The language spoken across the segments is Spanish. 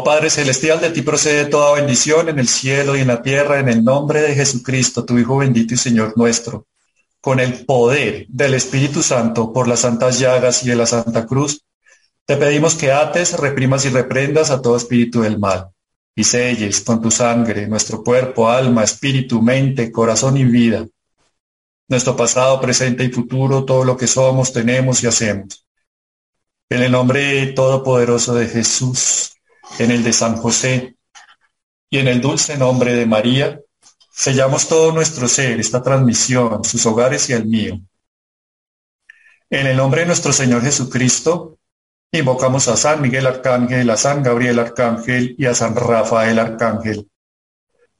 Oh Padre Celestial, de ti procede toda bendición en el cielo y en la tierra, en el nombre de Jesucristo, tu Hijo bendito y Señor nuestro, con el poder del Espíritu Santo por las santas llagas y de la Santa Cruz, te pedimos que ates, reprimas y reprendas a todo espíritu del mal, y selles con tu sangre nuestro cuerpo, alma, espíritu, mente, corazón y vida, nuestro pasado, presente y futuro, todo lo que somos, tenemos y hacemos. En el nombre todopoderoso de Jesús, en el de San José y en el dulce nombre de María, sellamos todo nuestro ser, esta transmisión, sus hogares y el mío. En el nombre de nuestro Señor Jesucristo, invocamos a San Miguel Arcángel, a San Gabriel Arcángel y a San Rafael Arcángel.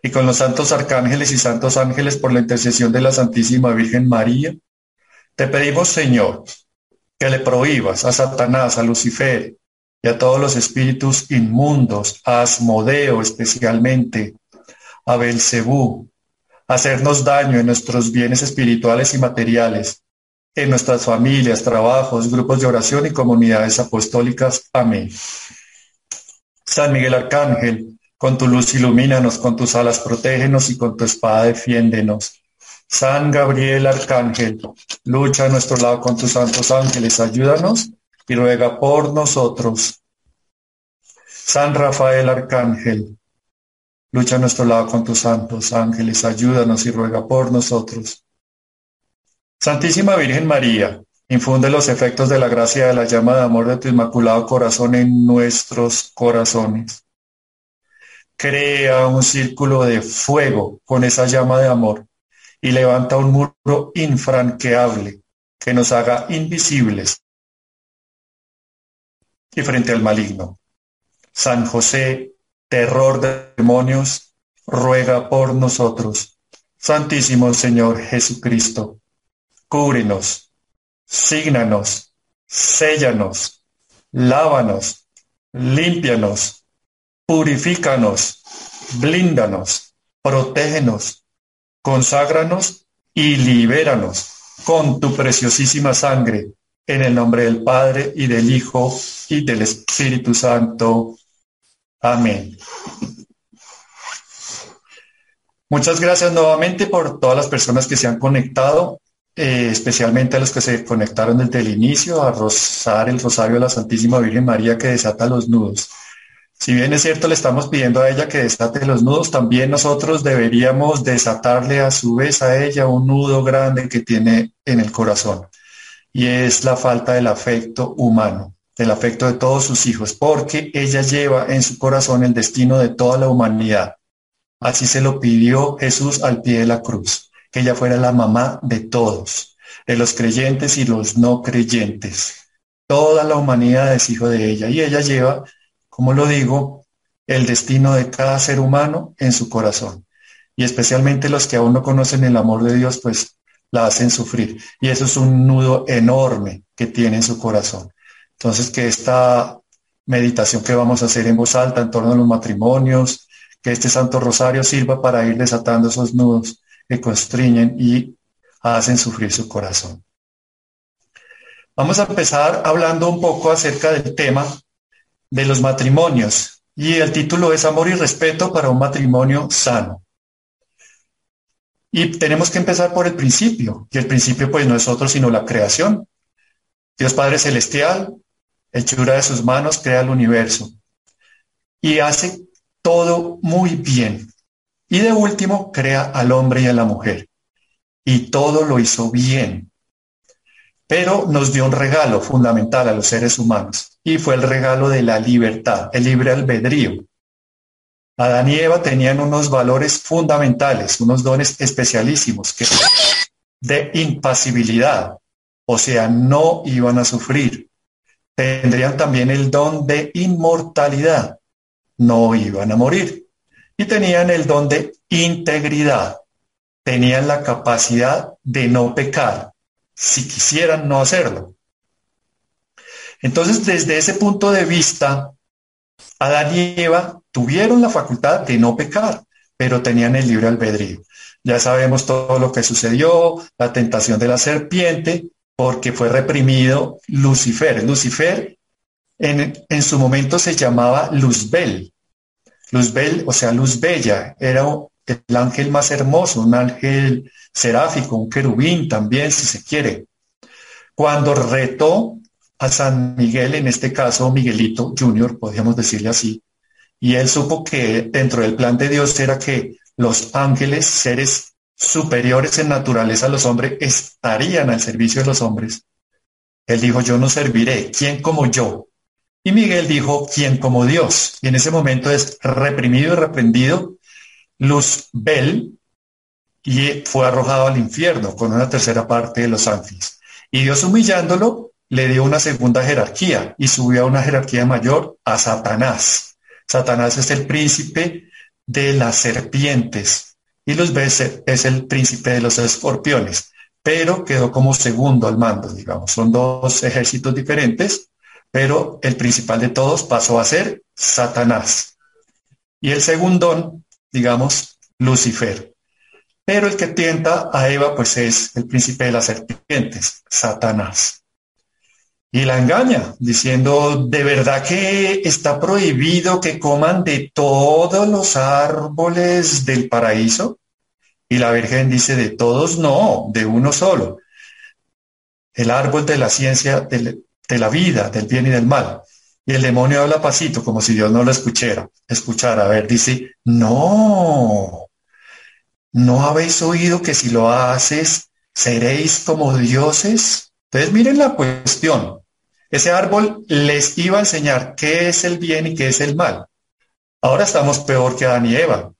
Y con los santos arcángeles y santos ángeles por la intercesión de la Santísima Virgen María, te pedimos, Señor, que le prohíbas a Satanás, a Lucifer, y a todos los espíritus inmundos, a Asmodeo especialmente, a Belcebú, hacernos daño en nuestros bienes espirituales y materiales, en nuestras familias, trabajos, grupos de oración y comunidades apostólicas. Amén. San Miguel Arcángel, con tu luz ilumínanos, con tus alas protégenos y con tu espada defiéndenos. San Gabriel Arcángel, lucha a nuestro lado con tus santos ángeles, ayúdanos y ruega por nosotros. San Rafael Arcángel, lucha a nuestro lado con tus santos ángeles, ayúdanos y ruega por nosotros. Santísima Virgen María, infunde los efectos de la gracia de la llama de amor de tu inmaculado corazón en nuestros corazones. Crea un círculo de fuego con esa llama de amor y levanta un muro infranqueable que nos haga invisibles y frente al maligno. San José, terror de demonios, ruega por nosotros. Santísimo Señor Jesucristo, cúbrenos, sígnanos, séllanos, lávanos, límpianos, purifícanos, blíndanos, protégenos, conságranos y libéranos con tu preciosísima sangre en el nombre del Padre y del Hijo y del Espíritu Santo. Amén. Muchas gracias nuevamente por todas las personas que se han conectado, eh, especialmente a los que se conectaron desde el inicio a rozar el rosario de la Santísima Virgen María que desata los nudos. Si bien es cierto, le estamos pidiendo a ella que desate los nudos, también nosotros deberíamos desatarle a su vez a ella un nudo grande que tiene en el corazón y es la falta del afecto humano, del afecto de todos sus hijos, porque ella lleva en su corazón el destino de toda la humanidad. Así se lo pidió Jesús al pie de la cruz, que ella fuera la mamá de todos, de los creyentes y los no creyentes. Toda la humanidad es hijo de ella y ella lleva, como lo digo, el destino de cada ser humano en su corazón. Y especialmente los que aún no conocen el amor de Dios, pues la hacen sufrir. Y eso es un nudo enorme que tiene en su corazón. Entonces, que esta meditación que vamos a hacer en voz alta en torno a los matrimonios, que este Santo Rosario sirva para ir desatando esos nudos que constriñen y hacen sufrir su corazón. Vamos a empezar hablando un poco acerca del tema de los matrimonios y el título es Amor y Respeto para un matrimonio sano. Y tenemos que empezar por el principio, y el principio pues no es otro sino la creación. Dios Padre Celestial, hechura de sus manos, crea el universo y hace todo muy bien. Y de último, crea al hombre y a la mujer. Y todo lo hizo bien. Pero nos dio un regalo fundamental a los seres humanos y fue el regalo de la libertad, el libre albedrío. Adán y Eva tenían unos valores fundamentales, unos dones especialísimos que de impasibilidad, o sea, no iban a sufrir. Tendrían también el don de inmortalidad, no iban a morir. Y tenían el don de integridad, tenían la capacidad de no pecar, si quisieran no hacerlo. Entonces, desde ese punto de vista, Adán y Eva tuvieron la facultad de no pecar, pero tenían el libre albedrío. Ya sabemos todo lo que sucedió, la tentación de la serpiente, porque fue reprimido Lucifer. Lucifer en, en su momento se llamaba Luzbel. Luzbel, o sea, luz bella, era el ángel más hermoso, un ángel seráfico, un querubín también, si se quiere. Cuando retó a San Miguel, en este caso Miguelito Junior, podríamos decirle así, y él supo que dentro del plan de Dios era que los ángeles, seres superiores en naturaleza a los hombres, estarían al servicio de los hombres. Él dijo, yo no serviré, ¿quién como yo? Y Miguel dijo, ¿quién como Dios? Y en ese momento es reprimido y reprendido Luzbel y fue arrojado al infierno con una tercera parte de los ángeles. Y Dios humillándolo le dio una segunda jerarquía y subió a una jerarquía mayor a Satanás. Satanás es el príncipe de las serpientes y Luzbel es el príncipe de los escorpiones, pero quedó como segundo al mando, digamos. Son dos ejércitos diferentes, pero el principal de todos pasó a ser Satanás. Y el segundón digamos, Lucifer. Pero el que tienta a Eva, pues es el príncipe de las serpientes, Satanás. Y la engaña, diciendo, ¿de verdad que está prohibido que coman de todos los árboles del paraíso? Y la Virgen dice, de todos no, de uno solo. El árbol de la ciencia, de, la vida, del bien y del mal. Y el demonio habla pasito, como si Dios no lo escuchara. Escuchara, a ver, dice, no, ¿no habéis oído que si lo haces, seréis como dioses? Entonces miren la cuestión. Ese árbol les iba a enseñar qué es el bien y qué es el mal. Ahora estamos peor que Adán y Eva,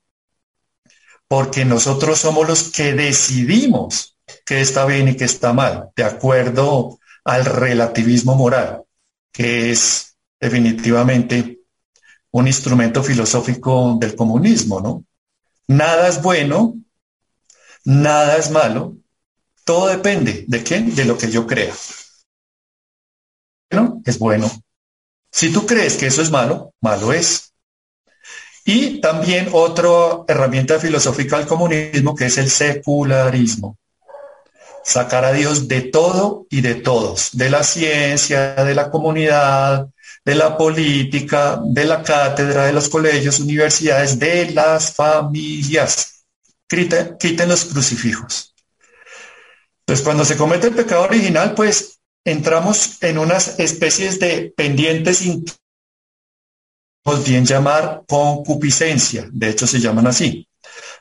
porque nosotros somos los que decidimos qué está bien y qué está mal, de acuerdo al relativismo moral, que es definitivamente un instrumento filosófico del comunismo, ¿no? Nada es bueno, nada es malo, todo depende de quién, de lo que yo crea. Bueno, es bueno. Si tú crees que eso es malo, malo es. Y también otra herramienta filosófica del comunismo que es el secularismo. Sacar a Dios de todo y de todos, de la ciencia, de la comunidad, de la política, de la cátedra, de los colegios, universidades, de las familias. Quiten, los crucifijos. Entonces, cuando se comete el pecado original, pues entramos en unas especies de pendientes bien llamar concupiscencia, de hecho se llaman así,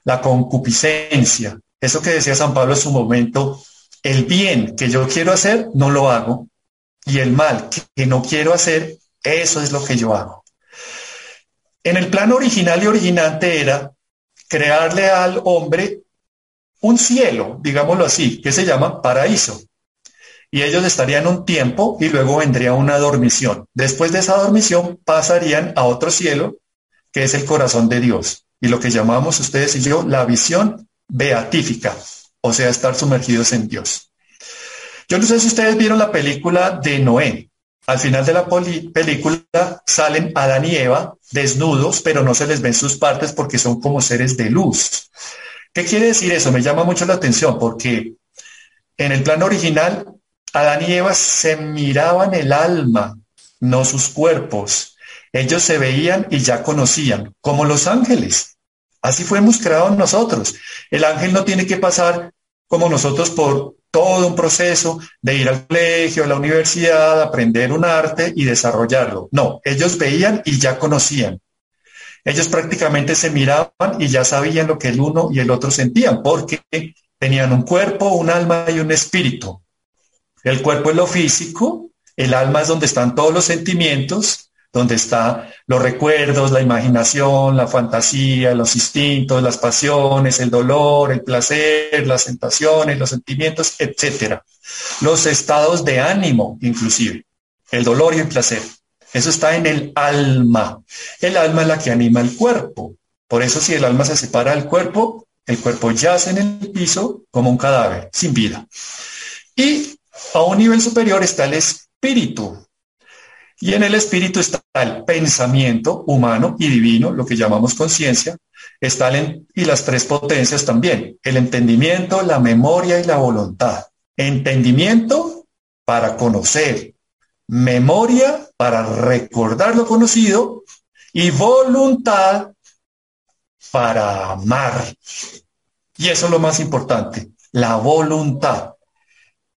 la concupiscencia, eso que decía San Pablo en su momento, el bien que yo quiero hacer, no lo hago, y el mal que no quiero hacer, eso es lo que yo hago. En el plan original y originante era crearle al hombre un cielo, digámoslo así, que se llama paraíso. Y ellos estarían un tiempo y luego vendría una dormición. Después de esa dormición pasarían a otro cielo, que es el corazón de Dios. Y lo que llamamos ustedes y yo la visión beatífica, o sea, estar sumergidos en Dios. Yo no sé si ustedes vieron la película de Noé. Al final de la película salen Adán y Eva desnudos, pero no se les ven sus partes porque son como seres de luz. ¿Qué quiere decir eso? Me llama mucho la atención porque en el plano original, Adán y Eva se miraban el alma, no sus cuerpos. Ellos se veían y ya conocían, como los ángeles. Así fuimos creados nosotros. El ángel no tiene que pasar como nosotros por todo un proceso de ir al colegio, a la universidad, aprender un arte y desarrollarlo. No, ellos veían y ya conocían. Ellos prácticamente se miraban y ya sabían lo que el uno y el otro sentían, porque tenían un cuerpo, un alma y un espíritu. El cuerpo es lo físico, el alma es donde están todos los sentimientos donde están los recuerdos, la imaginación, la fantasía, los instintos, las pasiones, el dolor, el placer, las tentaciones, los sentimientos, etcétera. Los estados de ánimo, inclusive, el dolor y el placer. Eso está en el alma. El alma es la que anima el cuerpo. Por eso si el alma se separa del cuerpo, el cuerpo yace en el piso como un cadáver, sin vida. Y a un nivel superior está el espíritu, y en el espíritu está el pensamiento humano y divino, lo que llamamos conciencia, está y las tres potencias también, el entendimiento, la memoria y la voluntad. Entendimiento para conocer, memoria para recordar lo conocido y voluntad para amar. Y eso es lo más importante, la voluntad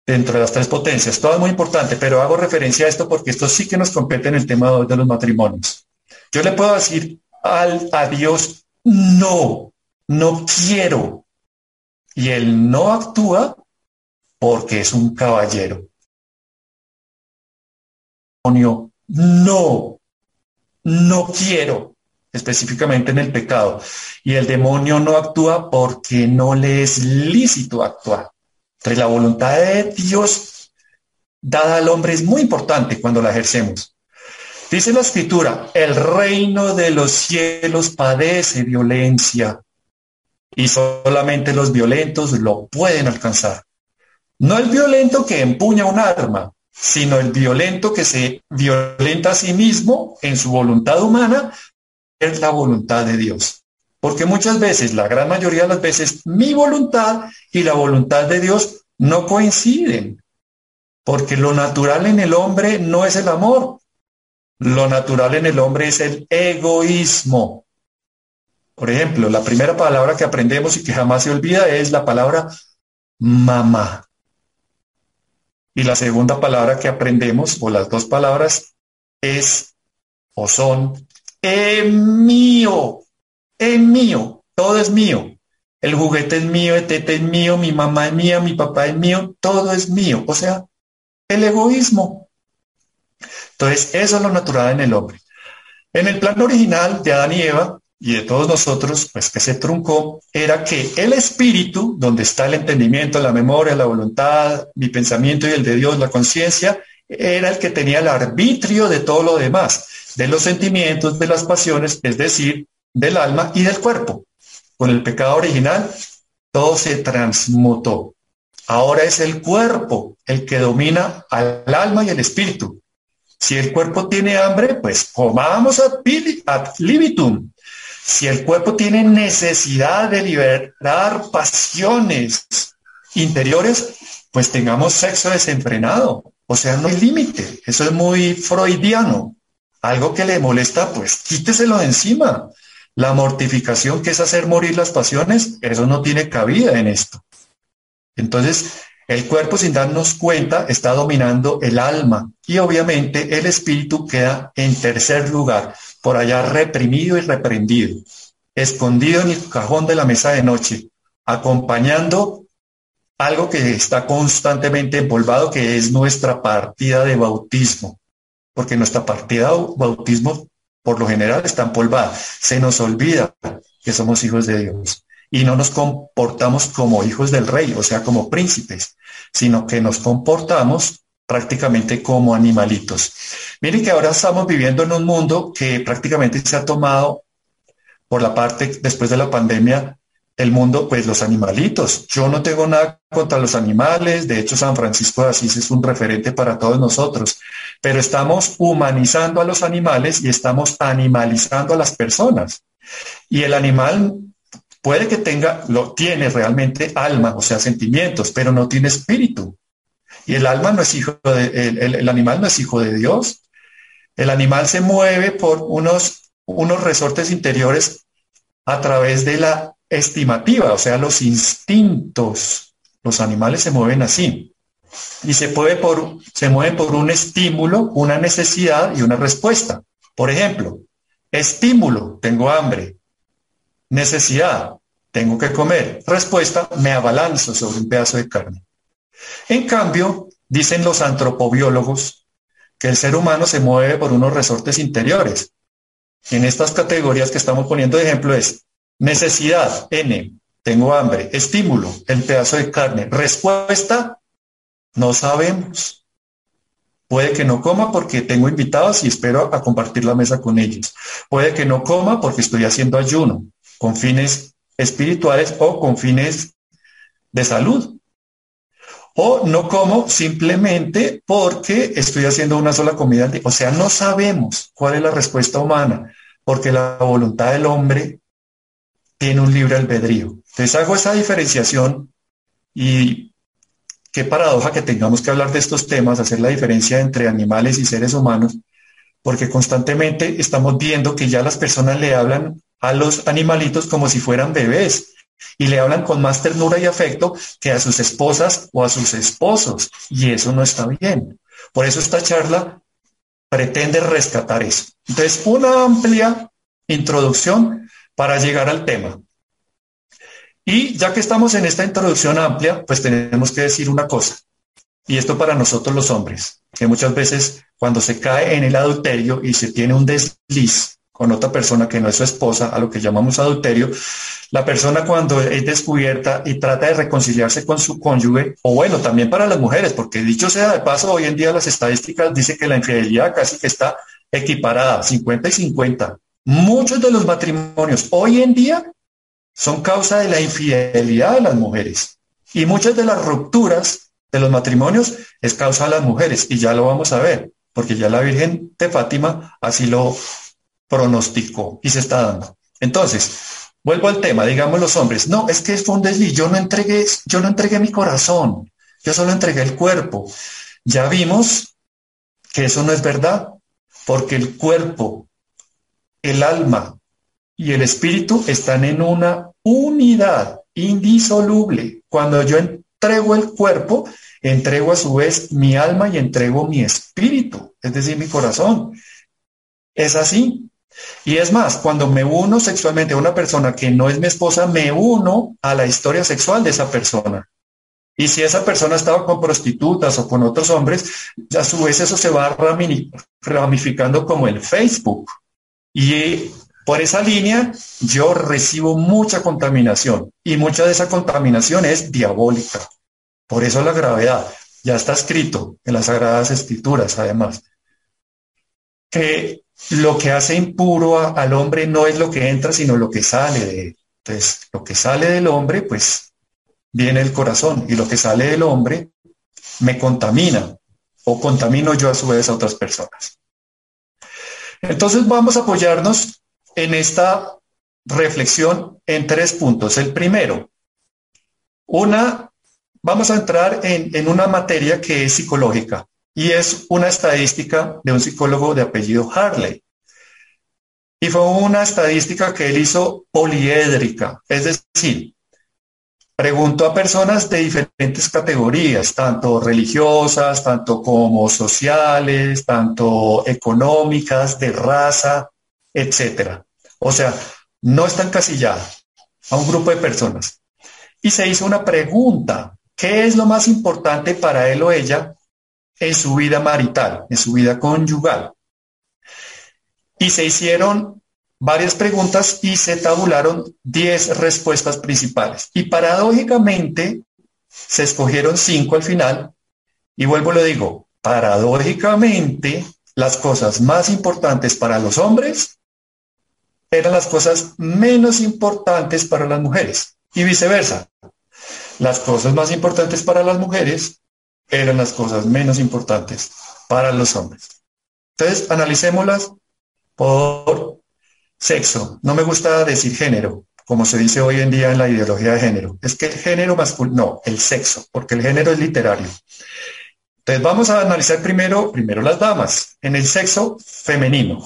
dentro de las tres potencias. Todo es muy importante, pero hago referencia a esto porque esto sí que nos compete en el tema de los matrimonios. Yo le puedo decir al, a Dios, no, no quiero. Y él no actúa porque es un caballero. No, no quiero, específicamente en el pecado. Y el demonio no actúa porque no le es lícito actuar. Entonces la voluntad de Dios dada al hombre es muy importante cuando la ejercemos. Dice la escritura, el reino de los cielos padece violencia y solamente los violentos lo pueden alcanzar. No el violento que empuña un arma, sino el violento que se violenta a sí mismo en su voluntad humana, es la voluntad de Dios. Porque muchas veces, la gran mayoría de las veces, mi voluntad y la voluntad de Dios no coinciden. Porque lo natural en el hombre no es el amor, lo natural en el hombre es el egoísmo. Por ejemplo, la primera palabra que aprendemos y que jamás se olvida es la palabra mamá. Y la segunda palabra que aprendemos, o las dos palabras, es o son es mío, es mío, todo es mío. El juguete es mío, el tete es mío, mi mamá es mía, mi papá es mío, todo es mío. O sea, el egoísmo. Entonces, eso es lo natural en el hombre. En el plan original de Adán y Eva y de todos nosotros, pues que se truncó, era que el espíritu, donde está el entendimiento, la memoria, la voluntad, mi pensamiento y el de Dios, la conciencia, era el que tenía el arbitrio de todo lo demás, de los sentimientos, de las pasiones, es decir, del alma y del cuerpo. Con el pecado original, todo se transmutó. Ahora es el cuerpo el que domina al alma y el espíritu. Si el cuerpo tiene hambre, pues comamos ad, libitum. Si el cuerpo tiene necesidad de liberar pasiones interiores, pues tengamos sexo desenfrenado. O sea, no hay límite. Eso es muy freudiano. Algo que le molesta, pues quíteselo de encima. La mortificación que es hacer morir las pasiones, eso no tiene cabida en esto. Entonces, el cuerpo, sin darnos cuenta, está dominando el alma y obviamente el espíritu queda en tercer lugar, por allá reprimido y reprendido, escondido en el cajón de la mesa de noche, acompañando algo que está constantemente empolvado, que es nuestra partida de bautismo, porque nuestra partida de bautismo por lo general está empolvada. Se nos olvida que somos hijos de Dios y no nos comportamos como hijos del rey, o sea, como príncipes, sino que nos comportamos prácticamente como animalitos. Miren que ahora estamos viviendo en un mundo que prácticamente se ha tomado por la parte después de la pandemia el mundo, pues los animalitos. Yo no tengo nada contra los animales, de hecho San Francisco de Asís es un referente para todos nosotros, pero estamos humanizando a los animales y estamos animalizando a las personas. Y el animal Puede que tenga, lo tiene realmente alma, o sea, sentimientos, pero no tiene espíritu. Y el alma no es hijo de, el, animal no es hijo de Dios. El animal se mueve por unos, unos resortes interiores a través de la estimativa, o sea, los instintos. Los animales se mueven así. Y se, puede por, se mueven por un estímulo, una necesidad y una respuesta. Por ejemplo, estímulo, tengo hambre. Necesidad, tengo que comer. Respuesta, me abalanzo sobre un pedazo de carne. En cambio, dicen los antropobiólogos que el ser humano se mueve por unos resortes interiores. En estas categorías que estamos poniendo de ejemplo es necesidad, N, tengo hambre, estímulo, el pedazo de carne, respuesta, no sabemos. Puede que no coma porque tengo invitados y espero a compartir la mesa con ellos. Puede que no coma porque estoy haciendo ayuno con fines espirituales o con fines de salud. O no como simplemente porque estoy haciendo una sola comida. O sea, no sabemos cuál es la respuesta humana, porque la voluntad del hombre tiene un libre albedrío. Entonces hago esa diferenciación y qué paradoja que tengamos que hablar de estos temas, hacer la diferencia entre animales y seres humanos, porque constantemente estamos viendo que ya las personas le hablan a los animalitos como si fueran bebés y le hablan con más ternura y afecto que a sus esposas o a sus esposos. Y eso no está bien. Por eso esta charla pretende rescatar eso. Entonces, una amplia introducción para llegar al tema. Y ya que estamos en esta introducción amplia, pues tenemos que decir una cosa. Y esto para nosotros los hombres, que muchas veces cuando se cae en el adulterio y se tiene un desliz con otra persona que no es su esposa, a lo que llamamos adulterio, la persona cuando es descubierta y trata de reconciliarse con su cónyuge, o bueno, también para las mujeres, porque dicho sea de paso, hoy en día las estadísticas dicen que la infidelidad casi que está equiparada, 50 y 50. Muchos de los matrimonios hoy en día son causa de la infidelidad de las mujeres y muchas de las rupturas de los matrimonios es causa de las mujeres y ya lo vamos a ver, porque ya la Virgen de Fátima así lo pronosticó y se está dando. Entonces, vuelvo al tema, digamos los hombres, no, es que fue un desliz, yo no entregué, yo no entregué mi corazón, yo solo entregué el cuerpo. Ya vimos que eso no es verdad, porque el cuerpo, el alma y el espíritu están en una unidad indisoluble. Cuando yo entrego el cuerpo, entrego a su vez mi alma y entrego mi espíritu, es decir, mi corazón. Es así. Y es más, cuando me uno sexualmente a una persona que no es mi esposa, me uno a la historia sexual de esa persona. Y si esa persona estaba con prostitutas o con otros hombres, a su vez eso se va ramificando como el Facebook. Y por esa línea yo recibo mucha contaminación y mucha de esa contaminación es diabólica. Por eso la gravedad. Ya está escrito en las Sagradas Escrituras, además, que lo que hace impuro al hombre no es lo que entra, sino lo que sale de él. Entonces, lo que sale del hombre, pues viene el corazón, y lo que sale del hombre me contamina, o contamino yo a su vez a otras personas. Entonces vamos a apoyarnos en esta reflexión en tres puntos. El primero, una, vamos a entrar en, en una materia que es psicológica y es una estadística de un psicólogo de apellido Harley. Y fue una estadística que él hizo poliédrica, es decir, preguntó a personas de diferentes categorías, tanto religiosas, tanto como sociales, tanto económicas, de raza, etcétera. O sea, no está encasillada a un grupo de personas. Y se hizo una pregunta, ¿qué es lo más importante para él o ella en su vida marital, en su vida conyugal. Y se hicieron varias preguntas y se tabularon 10 respuestas principales. Y paradójicamente se escogieron 5 al final. Y vuelvo lo digo, paradójicamente las cosas más importantes para los hombres eran las cosas menos importantes para las mujeres. Y viceversa. Las cosas más importantes para las mujeres eran las cosas menos importantes para los hombres. Entonces, analicémoslas por sexo. No me gusta decir género, como se dice hoy en día en la ideología de género. Es que el género masculino, no, el sexo, porque el género es literario. Entonces vamos a analizar primero, primero las damas, en el sexo femenino.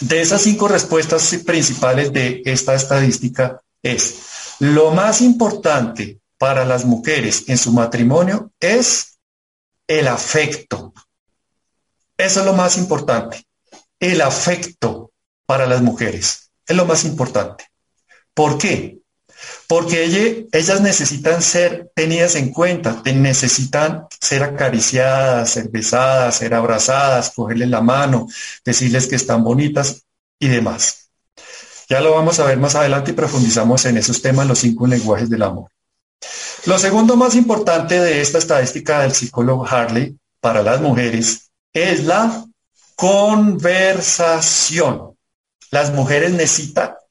De esas cinco respuestas principales de esta estadística es, lo más importante para las mujeres en su matrimonio es el afecto. Eso es lo más importante. El afecto para las mujeres es lo más importante. ¿Por qué? Porque ellas necesitan ser tenidas en cuenta, necesitan ser acariciadas, ser besadas, ser abrazadas, cogerles la mano, decirles que están bonitas y demás. Ya lo vamos a ver más adelante y profundizamos en esos temas, los cinco lenguajes del amor. Lo segundo más importante de esta estadística del psicólogo Harley para las mujeres es la conversación. Las mujeres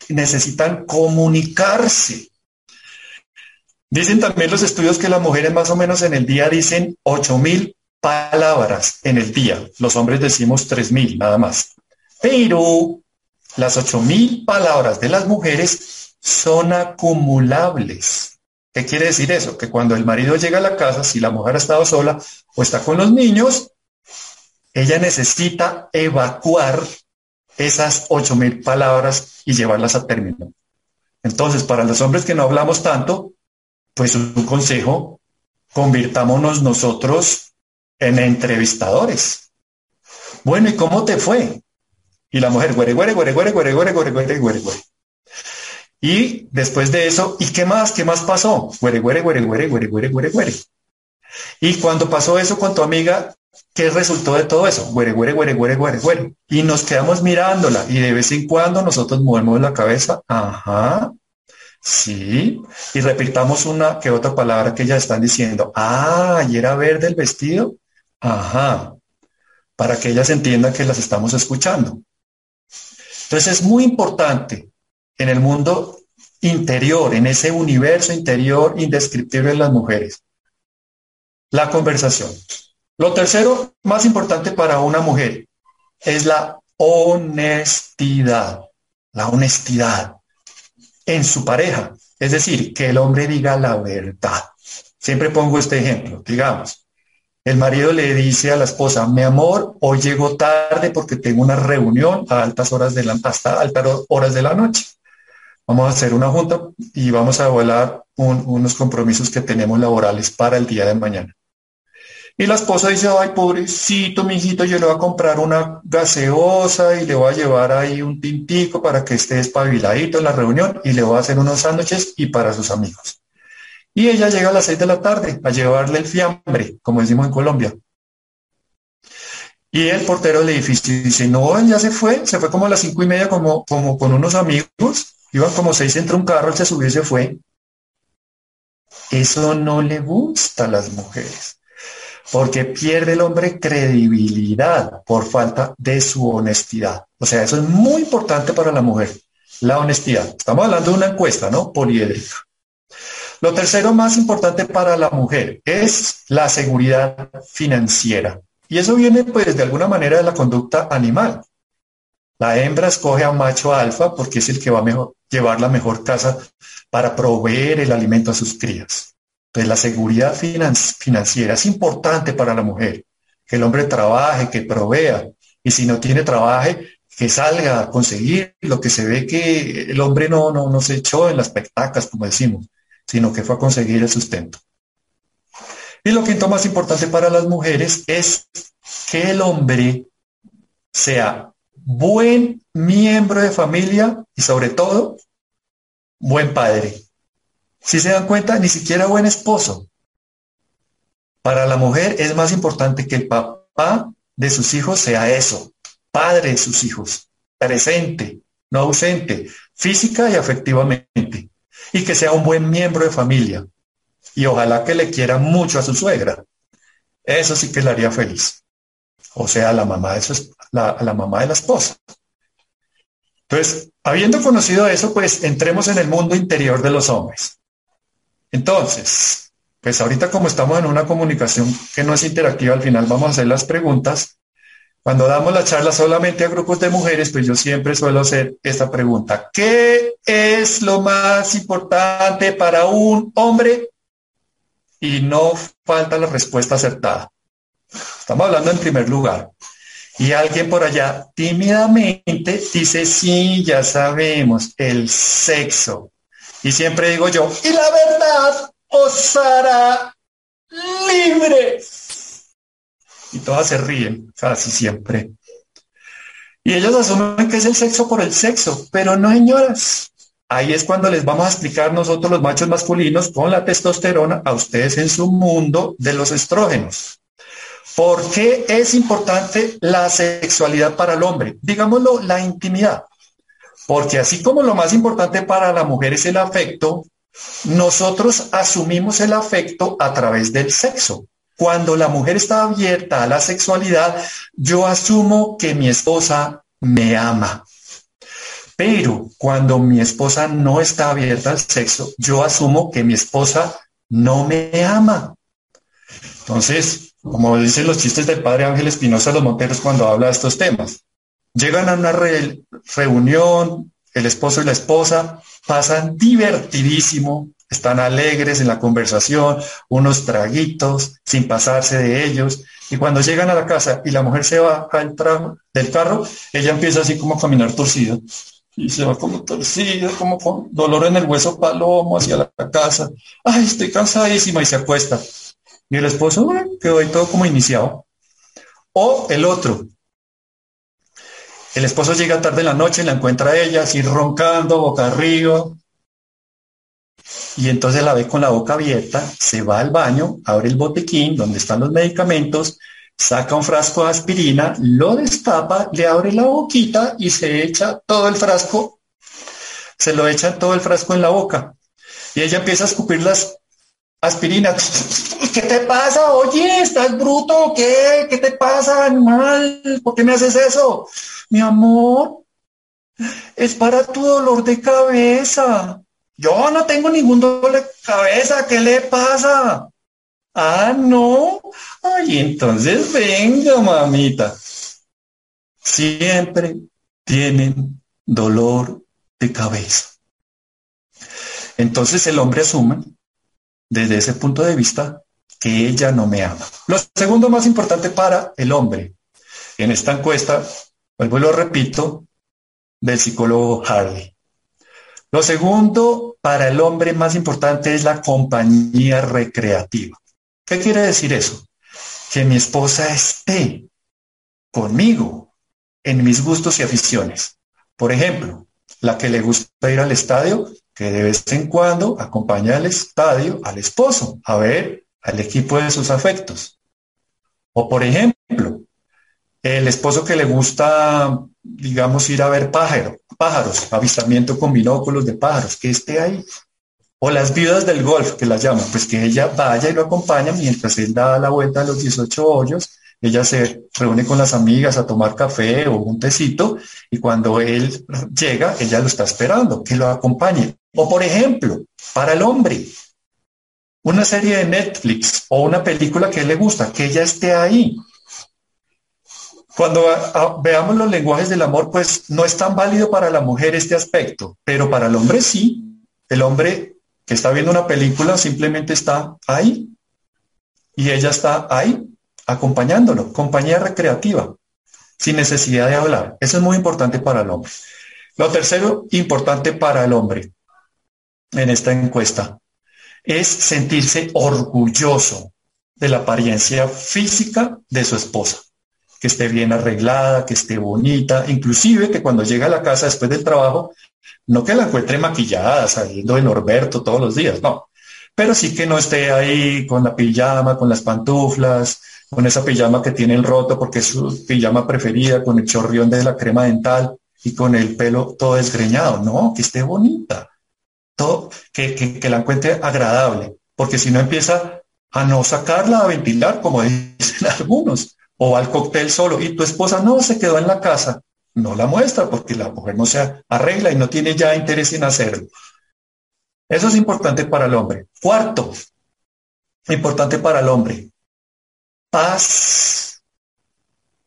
necesitan comunicarse. Dicen también los estudios que las mujeres más o menos en el día dicen mil palabras en el día. Los hombres decimos mil nada más. Pero las mil palabras de las mujeres son acumulables. ¿Qué quiere decir eso? Que cuando el marido llega a la casa, si la mujer ha estado sola o está con los niños, ella necesita evacuar esas ocho mil palabras y llevarlas a término. Entonces, para los hombres que no hablamos tanto, pues un consejo, convirtámonos nosotros en entrevistadores. Bueno, ¿y cómo te fue? Y la mujer, güere, güere, güere, güere, güere, güere, güere, güere, güere, güere. Y después de eso, ¿y qué más? ¿Qué más pasó? Güere, güere, güere, güere, güere, güere, güere, güere. Y cuando pasó eso con tu amiga, ¿qué resultó de todo eso? Güere, güere, güere, güere, güere, güere. Y nos quedamos mirándola y de vez en cuando nosotros movemos la cabeza, ajá, sí, y repitamos una que otra palabra que ya están diciendo, ah, y era verde el vestido, ajá, para que ellas entiendan que las estamos escuchando. Entonces es muy importante en el mundo interior, en ese universo interior indescriptible de las mujeres, la conversación. Lo tercero, más importante para una mujer, es la honestidad. La honestidad en su pareja. Es decir, que el hombre diga la verdad. Siempre pongo este ejemplo. Digamos, el marido le dice a la esposa, mi amor, hoy llego tarde porque tengo una reunión a altas horas de la, hasta altas horas de la noche. Vamos a hacer una junta y vamos a volar unos compromisos que tenemos laborales para el día de mañana. Y la esposa dice, ay, pobrecito, mijito, yo le voy a comprar una gaseosa y le voy a llevar ahí un tintico para que esté espabiladito en la reunión y le voy a hacer unos sándwiches y para sus amigos. Y ella llega a las seis de la tarde a llevarle el fiambre, como decimos en Colombia. Y el portero del edificio dice, no, ya se fue, se fue como a las cinco y media como, como con unos amigos, iban como seis entre un carro, él se subió y se fue. Eso no le gusta a las mujeres porque pierde el hombre credibilidad por falta de su honestidad. O sea, eso es muy importante para la mujer, la honestidad. Estamos hablando de una encuesta, ¿no? Poliédrica. Lo tercero más importante para la mujer es la seguridad financiera. Y eso viene, pues, de alguna manera de la conducta animal. La hembra escoge a un macho alfa porque es el que va mejor, llevar la mejor casa para proveer el alimento a sus crías. Pues la seguridad financiera es importante para la mujer, que el hombre trabaje, que provea, y si no tiene trabajo, que salga a conseguir lo que se ve que el hombre no, no, no se echó en las pectacas, como decimos, sino que fue a conseguir el sustento. Y lo quinto más importante para las mujeres es que el hombre sea buen miembro de familia y sobre todo buen padre. Si se dan cuenta, ni siquiera buen esposo. Para la mujer es más importante que el papá de sus hijos sea eso, padre de sus hijos, presente, no ausente, física y afectivamente, y que sea un buen miembro de familia. Y ojalá que le quiera mucho a su suegra. Eso sí que le haría feliz. O sea, la mamá de la, a la mamá de la esposa. Entonces, habiendo conocido eso, pues entremos en el mundo interior de los hombres. Entonces, pues ahorita como estamos en una comunicación que no es interactiva, al final vamos a hacer las preguntas. Cuando damos la charla solamente a grupos de mujeres, pues yo siempre suelo hacer esta pregunta. ¿Qué es lo más importante para un hombre? Y no falta la respuesta acertada. Estamos hablando en primer lugar. Y alguien por allá tímidamente dice, sí, ya sabemos, el sexo. Y siempre digo yo, y la verdad os hará. Y todas se ríen, casi siempre. Y ellos asumen que es el sexo por el sexo, pero no, señoras. Ahí es cuando les vamos a explicar nosotros los machos masculinos con la testosterona a ustedes en su mundo de los estrógenos. ¿Por qué es importante la sexualidad para el hombre? Digámoslo, la intimidad. Porque así como lo más importante para la mujer es el afecto, nosotros asumimos el afecto a través del sexo. Cuando la mujer está abierta a la sexualidad, yo asumo que mi esposa me ama. Pero cuando mi esposa no está abierta al sexo, yo asumo que mi esposa no me ama. Entonces, como dicen los chistes del padre Ángel Espinosa los Monteros cuando habla de estos temas, Llegan a una reunión, el esposo y la esposa pasan divertidísimo, están alegres en la conversación, unos traguitos, sin pasarse de ellos. Y cuando llegan a la casa y la mujer se va al del carro, ella empieza así como a caminar torcida. Y se va como torcida, como con dolor en el hueso palomo hacia la casa. Ay, estoy cansadísima y se acuesta. Y el esposo quedó ahí todo como iniciado. O el otro. El esposo llega tarde en la noche, la encuentra a ella así roncando, boca arriba, y entonces la ve con la boca abierta, se va al baño, abre el botequín donde están los medicamentos, saca un frasco de aspirina, lo destapa, le abre la boquita y se echa todo el frasco, se lo echa todo el frasco en la boca. Y ella empieza a escupir las aspirinas. ¿Qué te pasa? Oye, ¿estás bruto? ¿Qué? ¿Qué te pasa, animal? ¿Por qué me haces eso? Mi amor, es para tu dolor de cabeza. Yo no tengo ningún dolor de cabeza, ¿qué le pasa? Ah, no. Ay, entonces venga, mamita. Siempre tienen dolor de cabeza. Entonces el hombre asume desde ese punto de vista que ella no me ama. Lo segundo más importante para el hombre en esta encuesta, vuelvo y lo repito, del psicólogo Harley. Lo segundo para el hombre más importante es la compañía recreativa. ¿Qué quiere decir eso? Que mi esposa esté conmigo en mis gustos y aficiones. Por ejemplo, la que le gusta ir al estadio, que de vez en cuando acompaña al estadio al esposo a ver al equipo de sus afectos. O por ejemplo, el esposo que le gusta, digamos, ir a ver pájaro, pájaros, avistamiento con binóculos de pájaros, que esté ahí. O las viudas del golf, que las llaman, pues que ella vaya y lo acompaña mientras él da la vuelta a los 18 hoyos, ella se reúne con las amigas a tomar café o un tecito y cuando él llega, ella lo está esperando, que lo acompañe. O por ejemplo, para el hombre, una serie de Netflix o una película que le gusta, que ella esté ahí, cuando veamos los lenguajes del amor, pues no es tan válido para la mujer este aspecto, pero para el hombre sí. El hombre que está viendo una película simplemente está ahí y ella está ahí acompañándolo, compañía recreativa, sin necesidad de hablar. Eso es muy importante para el hombre. Lo tercero importante para el hombre en esta encuesta es sentirse orgulloso de la apariencia física de su esposa. Que esté bien arreglada, que esté bonita, inclusive que cuando llega a la casa después del trabajo, no que la encuentre maquillada, saliendo de Norberto todos los días, no, pero sí que no esté ahí con la pijama, con las pantuflas, con esa pijama que tiene el roto porque es su pijama preferida, con el chorrión de la crema dental y con el pelo todo desgreñado, no, que esté bonita, todo, que, que la encuentre agradable, porque si no empieza a no sacarla a ventilar, como dicen algunos, o al cóctel solo y tu esposa no se quedó en la casa, no la muestra porque la mujer no se arregla y no tiene ya interés en hacerlo. Eso es importante para el hombre. Cuarto, importante para el hombre, paz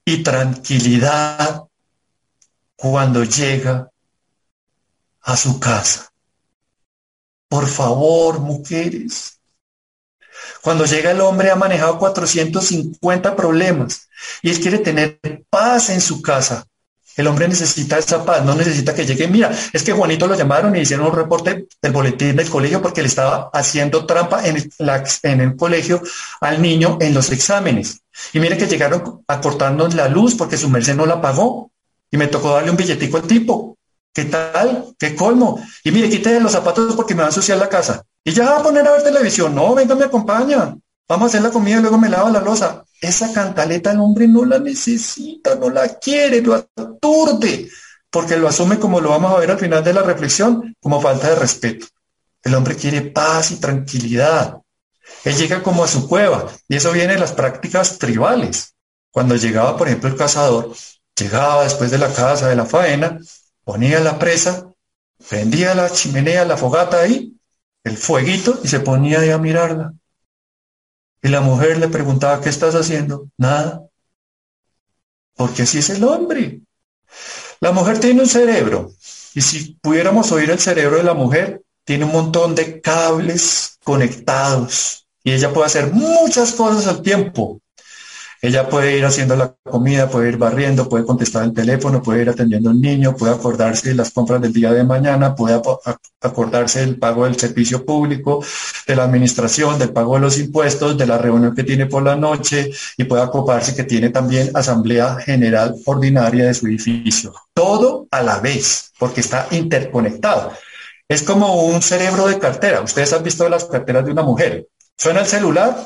y tranquilidad cuando llega a su casa. Por favor, mujeres, cuando llega el hombre ha manejado 450 problemas y él quiere tener paz en su casa. El hombre necesita esa paz, no necesita que llegue. Mira, es que Juanito lo llamaron y hicieron un reporte del boletín del colegio porque le estaba haciendo trampa en el, colegio al niño en los exámenes. Y mire que llegaron acortando la luz porque su merced no la pagó. Y me tocó darle un billetico al tipo. ¿Qué tal? ¿Qué colmo? Y mire, quite los zapatos porque me va a ensuciar la casa. Y ya va a poner a ver televisión. No, venga, me acompaña. Vamos a hacer la comida y luego me lava la losa. Esa cantaleta el hombre no la necesita, no la quiere, lo aturde, porque lo asume como lo vamos a ver al final de la reflexión, como falta de respeto. El hombre quiere paz y tranquilidad. Él llega como a su cueva y eso viene de las prácticas tribales. Cuando llegaba, por ejemplo, el cazador, llegaba después de la casa, de la faena, ponía la presa, prendía la chimenea, la fogata ahí el fueguito y se ponía ahí a mirarla. Y la mujer le preguntaba, ¿qué estás haciendo? Nada. Porque así es el hombre. La mujer tiene un cerebro. Y si pudiéramos oír el cerebro de la mujer, tiene un montón de cables conectados y ella puede hacer muchas cosas al tiempo. Ella puede ir haciendo la comida, puede ir barriendo, puede contestar el teléfono, puede ir atendiendo al niño, puede acordarse de las compras del día de mañana, puede acordarse del pago del servicio público, de la administración, del pago de los impuestos, de la reunión que tiene por la noche y puede acoparse que tiene también asamblea general ordinaria de su edificio. Todo a la vez, porque está interconectado. Es como un cerebro de cartera. Ustedes han visto las carteras de una mujer. Suena el celular,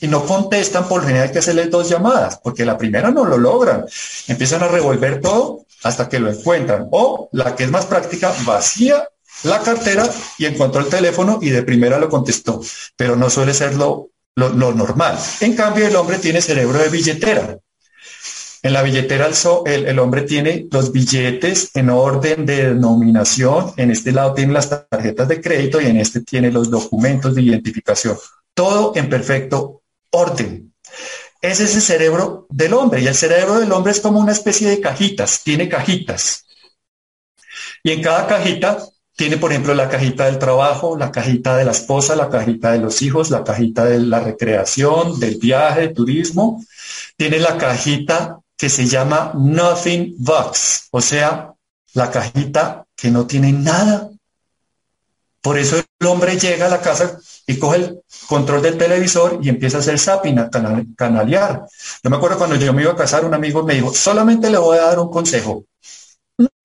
y no contestan, por lo general que hacerles dos llamadas, porque la primera no lo logran. Empiezan a revolver todo hasta que lo encuentran. O la que es más práctica, vacía la cartera y encontró el teléfono y de primera lo contestó, pero no suele ser lo, normal. En cambio, el hombre tiene cerebro de billetera. En la billetera el, el, hombre tiene los billetes en orden de denominación, en este lado tiene las tarjetas de crédito y en este tiene los documentos de identificación. Todo en perfecto orden. Ese es el cerebro del hombre y el cerebro del hombre es como una especie de cajitas, tiene cajitas. Y en cada cajita tiene, por ejemplo, la cajita del trabajo, la cajita de la esposa, la cajita de los hijos, la cajita de la recreación, del viaje, turismo. Tiene la cajita que se llama Nothing Box, o sea, la cajita que no tiene nada. Por eso el hombre llega a la casa y coge el control del televisor y empieza a hacer zapping, a canalear. Yo me acuerdo cuando yo me iba a casar, un amigo me dijo, solamente le voy a dar un consejo.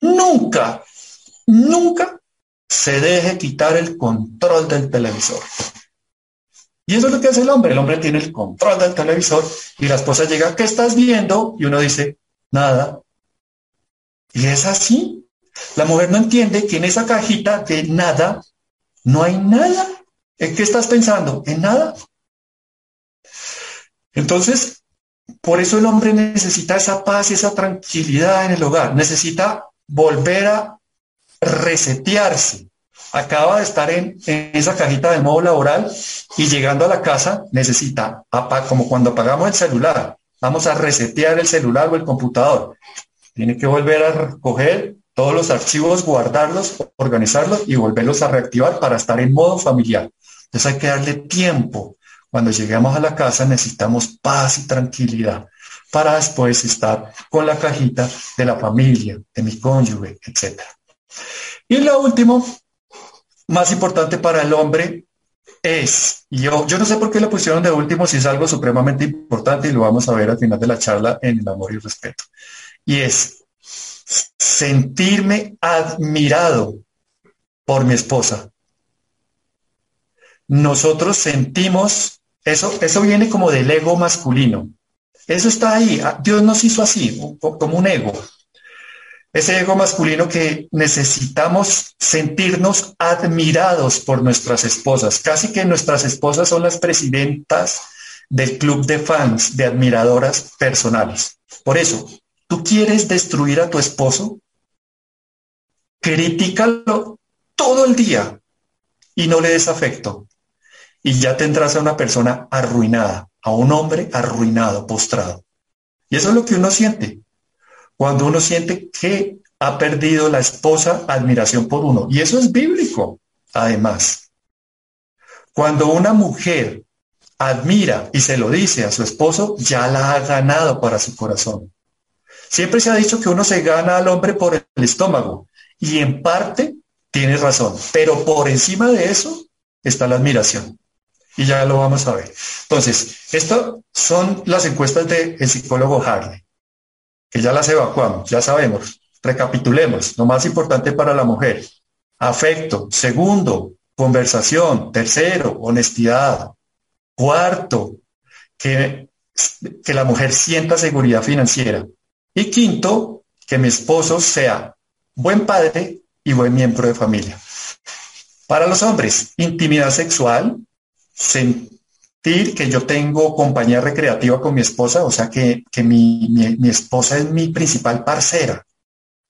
Nunca, nunca se deje quitar el control del televisor. Y eso es lo que hace el hombre. El hombre tiene el control del televisor y la esposa llega, ¿qué estás viendo? Y uno dice, nada. Y es así. La mujer no entiende que en esa cajita de nada no hay nada. ¿En qué estás pensando? En nada. Entonces, por eso el hombre necesita esa paz y esa tranquilidad en el hogar. Necesita volver a resetearse. Acaba de estar en, esa cajita de modo laboral y llegando a la casa necesita, como cuando apagamos el celular, vamos a resetear el celular o el computador. Tiene que volver a recoger todos los archivos, guardarlos, organizarlos y volverlos a reactivar para estar en modo familiar. Entonces hay que darle tiempo. Cuando lleguemos a la casa necesitamos paz y tranquilidad para después estar con la cajita de la familia, de mi cónyuge, etc. Y lo último, más importante para el hombre, es, yo, yo no sé por qué lo pusieron de último, si es algo supremamente importante y lo vamos a ver al final de la charla en el amor y respeto. Y es sentirme admirado por mi esposa nosotros sentimos, eso, eso viene como del ego masculino. Eso está ahí. Ah, Dios nos hizo así, como un ego. Ese ego masculino que necesitamos sentirnos admirados por nuestras esposas. Casi que nuestras esposas son las presidentas del club de fans, de admiradoras personales. Por eso, ¿tú quieres destruir a tu esposo? Critícalo todo el día y no le des afecto y ya tendrás a una persona arruinada, a un hombre arruinado, postrado. Y eso es lo que uno siente. Cuando uno siente que ha perdido la esposa admiración por uno. Y eso es bíblico, además. Cuando una mujer admira y se lo dice a su esposo, ya la ha ganado para su corazón. Siempre se ha dicho que uno se gana al hombre por el estómago. Y en parte tiene razón. Pero por encima de eso está la admiración y ya lo vamos a ver. Entonces, estas son las encuestas del psicólogo Harley, que ya las evacuamos, ya sabemos. Recapitulemos, lo más importante para la mujer, afecto. Segundo, conversación. Tercero, honestidad. Cuarto, que, que la mujer sienta seguridad financiera. Y quinto, que mi esposo sea buen padre y buen miembro de familia. Para los hombres, intimidad sexual, sentir que yo tengo compañía recreativa con mi esposa, o sea, que, mi, esposa es mi principal parcera,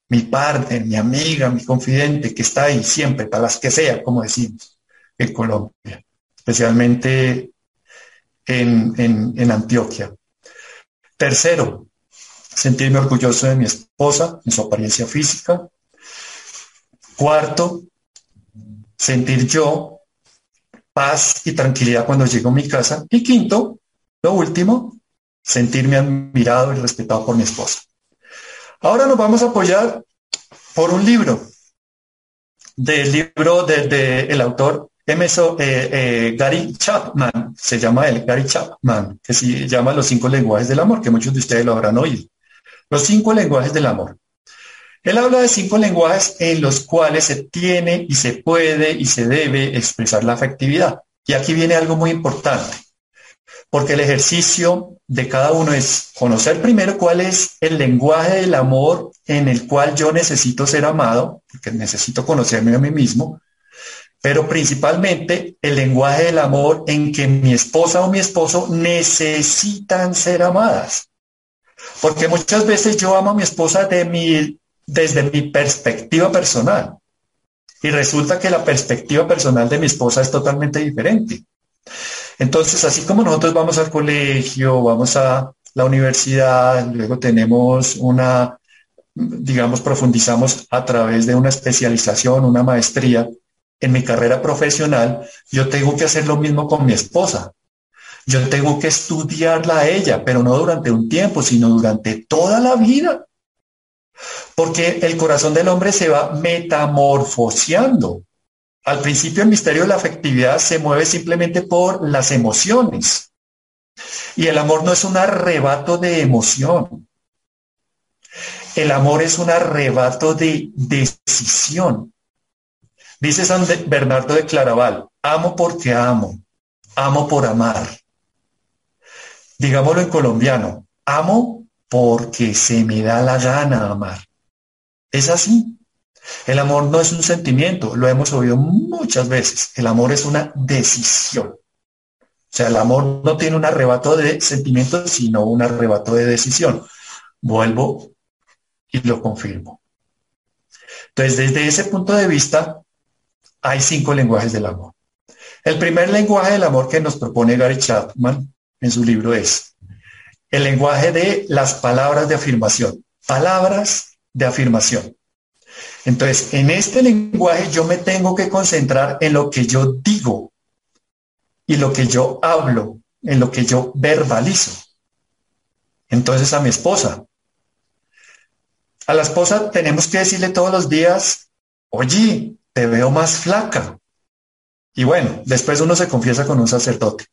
mi partner, mi amiga, mi confidente, que está ahí siempre, para las que sea, como decimos, en Colombia, especialmente en, en Antioquia. Tercero, sentirme orgulloso de mi esposa, en su apariencia física. Cuarto, sentir yo paz y tranquilidad cuando llego a mi casa. Y quinto, lo último, sentirme admirado y respetado por mi esposa. Ahora nos vamos a apoyar por un libro, del libro del de, autor Emerson, eh, eh, Gary Chapman, se llama él, Gary Chapman, que se llama Los cinco lenguajes del amor, que muchos de ustedes lo habrán oído. Los cinco lenguajes del amor. Él habla de cinco lenguajes en los cuales se tiene y se puede y se debe expresar la afectividad. Y aquí viene algo muy importante, porque el ejercicio de cada uno es conocer primero cuál es el lenguaje del amor en el cual yo necesito ser amado, porque necesito conocerme a mí mismo, pero principalmente el lenguaje del amor en que mi esposa o mi esposo necesitan ser amadas. Porque muchas veces yo amo a mi esposa de mi, desde mi perspectiva personal. Y resulta que la perspectiva personal de mi esposa es totalmente diferente. Entonces, así como nosotros vamos al colegio, vamos a la universidad, luego tenemos una, digamos, profundizamos a través de una especialización, una maestría, en mi carrera profesional, yo tengo que hacer lo mismo con mi esposa. Yo tengo que estudiarla a ella, pero no durante un tiempo, sino durante toda la vida. Porque el corazón del hombre se va metamorfoseando. Al principio el misterio de la afectividad se mueve simplemente por las emociones. Y el amor no es un arrebato de emoción. El amor es un arrebato de decisión. Dice San Bernardo de Claraval, amo porque amo, amo por amar. Digámoslo en colombiano, amo porque se me da la gana amar. Es así. El amor no es un sentimiento, lo hemos oído muchas veces. El amor es una decisión. O sea, el amor no tiene un arrebato de sentimiento, sino un arrebato de decisión. Vuelvo y lo confirmo. Entonces, desde ese punto de vista, hay cinco lenguajes del amor. El primer lenguaje del amor que nos propone Gary Chapman en su libro es el lenguaje de las palabras de afirmación. Palabras de afirmación. Entonces, en este lenguaje yo me tengo que concentrar en lo que yo digo y lo que yo hablo, en lo que yo verbalizo. Entonces, a mi esposa. A la esposa tenemos que decirle todos los días, oye, te veo más flaca. Y bueno, después uno se confiesa con un sacerdote.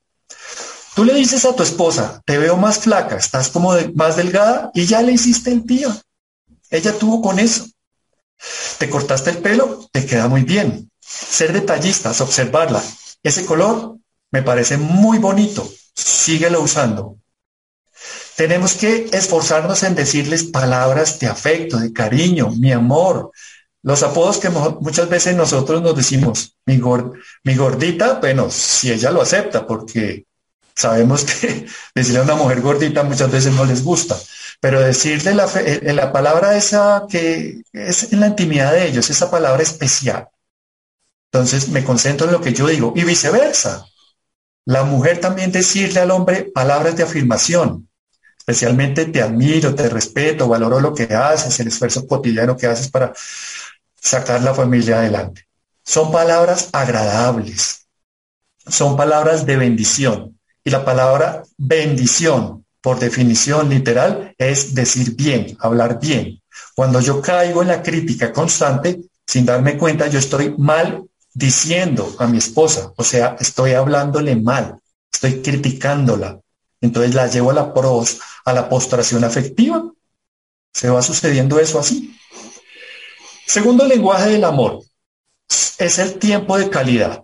Tú le dices a tu esposa, te veo más flaca, estás como más delgada y ya le hiciste el tío. Ella tuvo con eso. Te cortaste el pelo, te queda muy bien. Ser detallistas, observarla. Ese color me parece muy bonito. Síguelo usando. Tenemos que esforzarnos en decirles palabras de afecto, de cariño, mi amor, los apodos que muchas veces nosotros nos decimos, mi, mi gordita, bueno, si ella lo acepta, porque sabemos que decirle a una mujer gordita muchas veces no les gusta, pero decirle la, eh, la palabra esa que es en la intimidad de ellos, esa palabra especial. Entonces me concentro en lo que yo digo y viceversa. La mujer también decirle al hombre palabras de afirmación, especialmente te admiro, te respeto, valoro lo que haces, el esfuerzo cotidiano que haces para sacar la familia adelante. Son palabras agradables, son palabras de bendición. Y la palabra bendición, por definición literal, es decir bien, hablar bien. Cuando yo caigo en la crítica constante, sin darme cuenta, yo estoy mal diciendo a mi esposa, o sea, estoy hablándole mal, estoy criticándola. Entonces la llevo a la pros, a la postración afectiva. Se va sucediendo eso así. Segundo lenguaje del amor es el tiempo de calidad.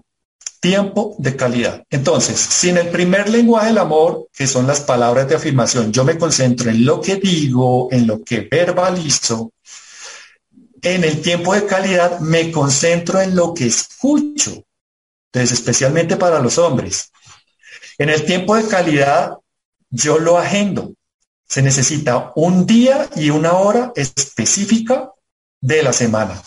Tiempo de calidad. Entonces, si en el primer lenguaje del amor, que son las palabras de afirmación, yo me concentro en lo que digo, en lo que verbalizo, en el tiempo de calidad me concentro en lo que escucho. Entonces, especialmente para los hombres. En el tiempo de calidad, yo lo agendo. Se necesita un día y una hora específica de la semana.